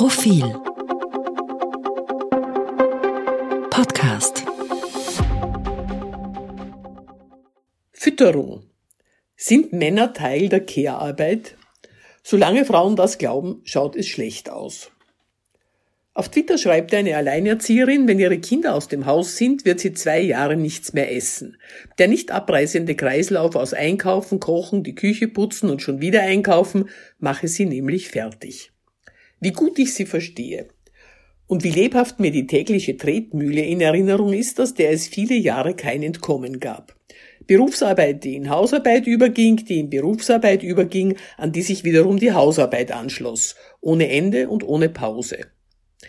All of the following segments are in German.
Profil Podcast Fütterung. Sind Männer Teil der Care-Arbeit? Solange Frauen das glauben, schaut es schlecht aus. Auf Twitter schreibt eine Alleinerzieherin, wenn ihre Kinder aus dem Haus sind, wird sie zwei Jahre nichts mehr essen. Der nicht abreißende Kreislauf aus Einkaufen, Kochen, die Küche putzen und schon wieder einkaufen mache sie nämlich fertig. Wie gut ich sie verstehe. Und wie lebhaft mir die tägliche Tretmühle in Erinnerung ist, aus der es viele Jahre kein Entkommen gab. Berufsarbeit, die in Hausarbeit überging, die in Berufsarbeit überging, an die sich wiederum die Hausarbeit anschloss, ohne Ende und ohne Pause.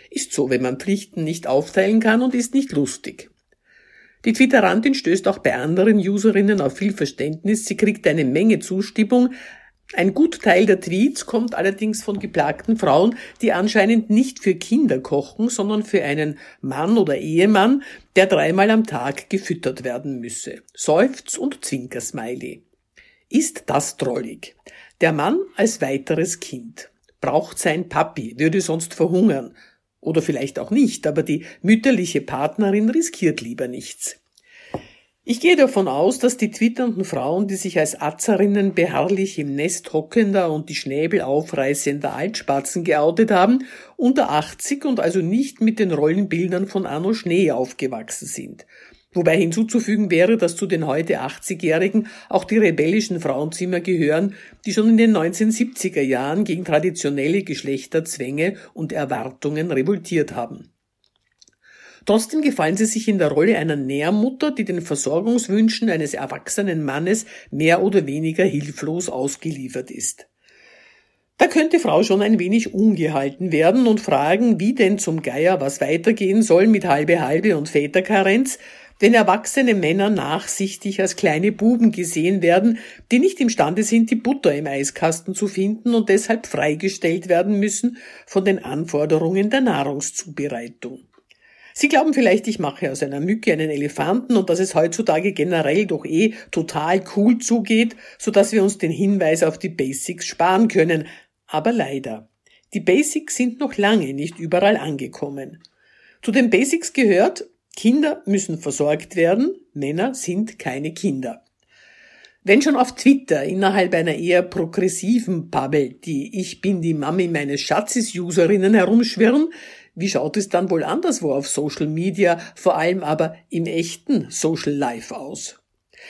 Ist so, wenn man Pflichten nicht aufteilen kann und ist nicht lustig. Die Twitterantin stößt auch bei anderen Userinnen auf viel Verständnis. Sie kriegt eine Menge Zustimmung. Ein Gutteil der Tweets kommt allerdings von geplagten Frauen, die anscheinend nicht für Kinder kochen, sondern für einen Mann oder Ehemann, der dreimal am Tag gefüttert werden müsse. Seufz und Zwinkersmiley. Ist das drollig? Der Mann als weiteres Kind braucht sein Papi, würde sonst verhungern. Oder vielleicht auch nicht, aber die mütterliche Partnerin riskiert lieber nichts. Ich gehe davon aus, dass die twitternden Frauen, die sich als Atzerinnen beharrlich im Nest hockender und die Schnäbel aufreißender Altspatzen geoutet haben, unter 80 und also nicht mit den Rollenbildern von Arno Schnee aufgewachsen sind. Wobei hinzuzufügen wäre, dass zu den heute 80-Jährigen auch die rebellischen Frauenzimmer gehören, die schon in den 1970er Jahren gegen traditionelle Geschlechterzwänge und Erwartungen revoltiert haben. Trotzdem gefallen sie sich in der Rolle einer Nährmutter, die den Versorgungswünschen eines erwachsenen Mannes mehr oder weniger hilflos ausgeliefert ist. Da könnte Frau schon ein wenig ungehalten werden und fragen, wie denn zum Geier was weitergehen soll mit halbe halbe und Väterkarenz, wenn erwachsene Männer nachsichtig als kleine Buben gesehen werden, die nicht imstande sind, die Butter im Eiskasten zu finden und deshalb freigestellt werden müssen von den Anforderungen der Nahrungszubereitung. Sie glauben vielleicht, ich mache aus einer Mücke einen Elefanten und dass es heutzutage generell doch eh total cool zugeht, so dass wir uns den Hinweis auf die Basics sparen können. Aber leider. Die Basics sind noch lange nicht überall angekommen. Zu den Basics gehört, Kinder müssen versorgt werden, Männer sind keine Kinder. Wenn schon auf Twitter innerhalb einer eher progressiven Bubble die Ich bin die Mami meines Schatzes-Userinnen herumschwirren, wie schaut es dann wohl anderswo auf Social Media, vor allem aber im echten Social Life aus?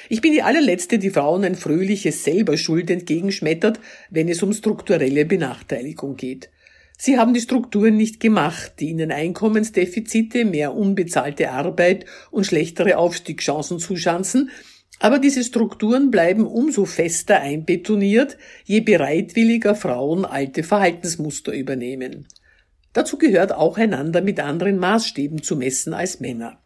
Ich bin die allerletzte, die Frauen ein fröhliches Selberschuld entgegenschmettert, wenn es um strukturelle Benachteiligung geht. Sie haben die Strukturen nicht gemacht, die ihnen Einkommensdefizite, mehr unbezahlte Arbeit und schlechtere Aufstiegschancen zuschanzen, aber diese Strukturen bleiben umso fester einbetoniert, je bereitwilliger Frauen alte Verhaltensmuster übernehmen. Dazu gehört auch einander mit anderen Maßstäben zu messen als Männer.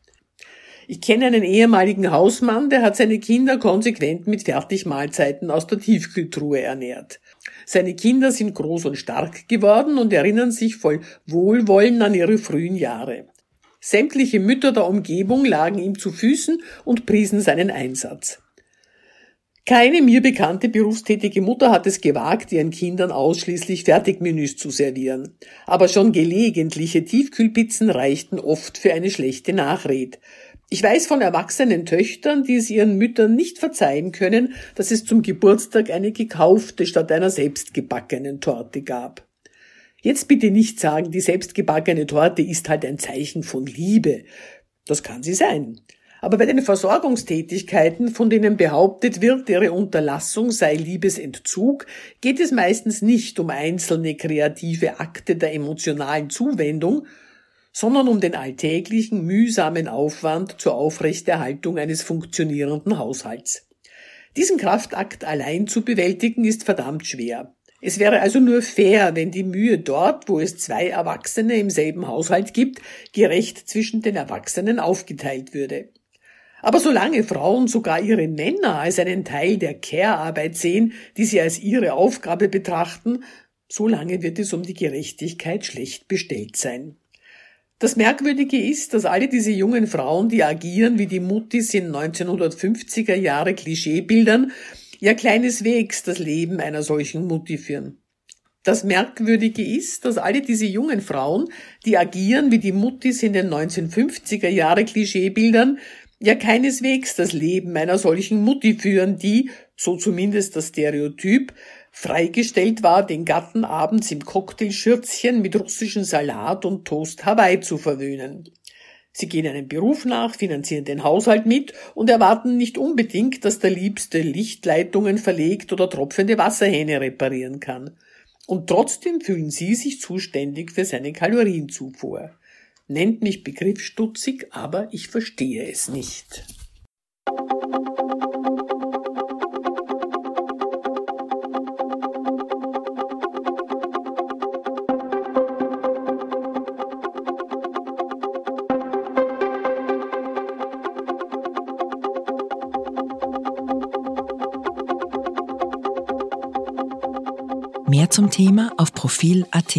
Ich kenne einen ehemaligen Hausmann, der hat seine Kinder konsequent mit Fertigmahlzeiten aus der Tiefkühltruhe ernährt. Seine Kinder sind groß und stark geworden und erinnern sich voll Wohlwollen an ihre frühen Jahre. Sämtliche Mütter der Umgebung lagen ihm zu Füßen und priesen seinen Einsatz. Keine mir bekannte berufstätige Mutter hat es gewagt, ihren Kindern ausschließlich Fertigmenüs zu servieren. Aber schon gelegentliche Tiefkühlpizzen reichten oft für eine schlechte Nachred. Ich weiß von erwachsenen Töchtern, die es ihren Müttern nicht verzeihen können, dass es zum Geburtstag eine gekaufte statt einer selbstgebackenen Torte gab. Jetzt bitte nicht sagen, die selbstgebackene Torte ist halt ein Zeichen von Liebe. Das kann sie sein. Aber bei den Versorgungstätigkeiten, von denen behauptet wird, ihre Unterlassung sei Liebesentzug, geht es meistens nicht um einzelne kreative Akte der emotionalen Zuwendung, sondern um den alltäglichen, mühsamen Aufwand zur Aufrechterhaltung eines funktionierenden Haushalts. Diesen Kraftakt allein zu bewältigen ist verdammt schwer. Es wäre also nur fair, wenn die Mühe dort, wo es zwei Erwachsene im selben Haushalt gibt, gerecht zwischen den Erwachsenen aufgeteilt würde. Aber solange Frauen sogar ihre Männer als einen Teil der Care-Arbeit sehen, die sie als ihre Aufgabe betrachten, solange wird es um die Gerechtigkeit schlecht bestellt sein. Das Merkwürdige ist, dass alle diese jungen Frauen, die agieren wie die Muttis in 1950er Jahre Klischeebildern, ja keineswegs das Leben einer solchen Mutti führen. Das Merkwürdige ist, dass alle diese jungen Frauen, die agieren wie die Muttis in den 1950er Jahre Klischeebildern, ja keineswegs das Leben einer solchen Mutti führen, die, so zumindest das Stereotyp, freigestellt war, den Gatten abends im Cocktailschürzchen mit russischem Salat und Toast Hawaii zu verwöhnen. Sie gehen einem Beruf nach, finanzieren den Haushalt mit und erwarten nicht unbedingt, dass der Liebste Lichtleitungen verlegt oder tropfende Wasserhähne reparieren kann. Und trotzdem fühlen sie sich zuständig für seine Kalorienzufuhr. Nennt mich begriffsstutzig, aber ich verstehe es nicht. Mehr zum Thema auf Profil.at.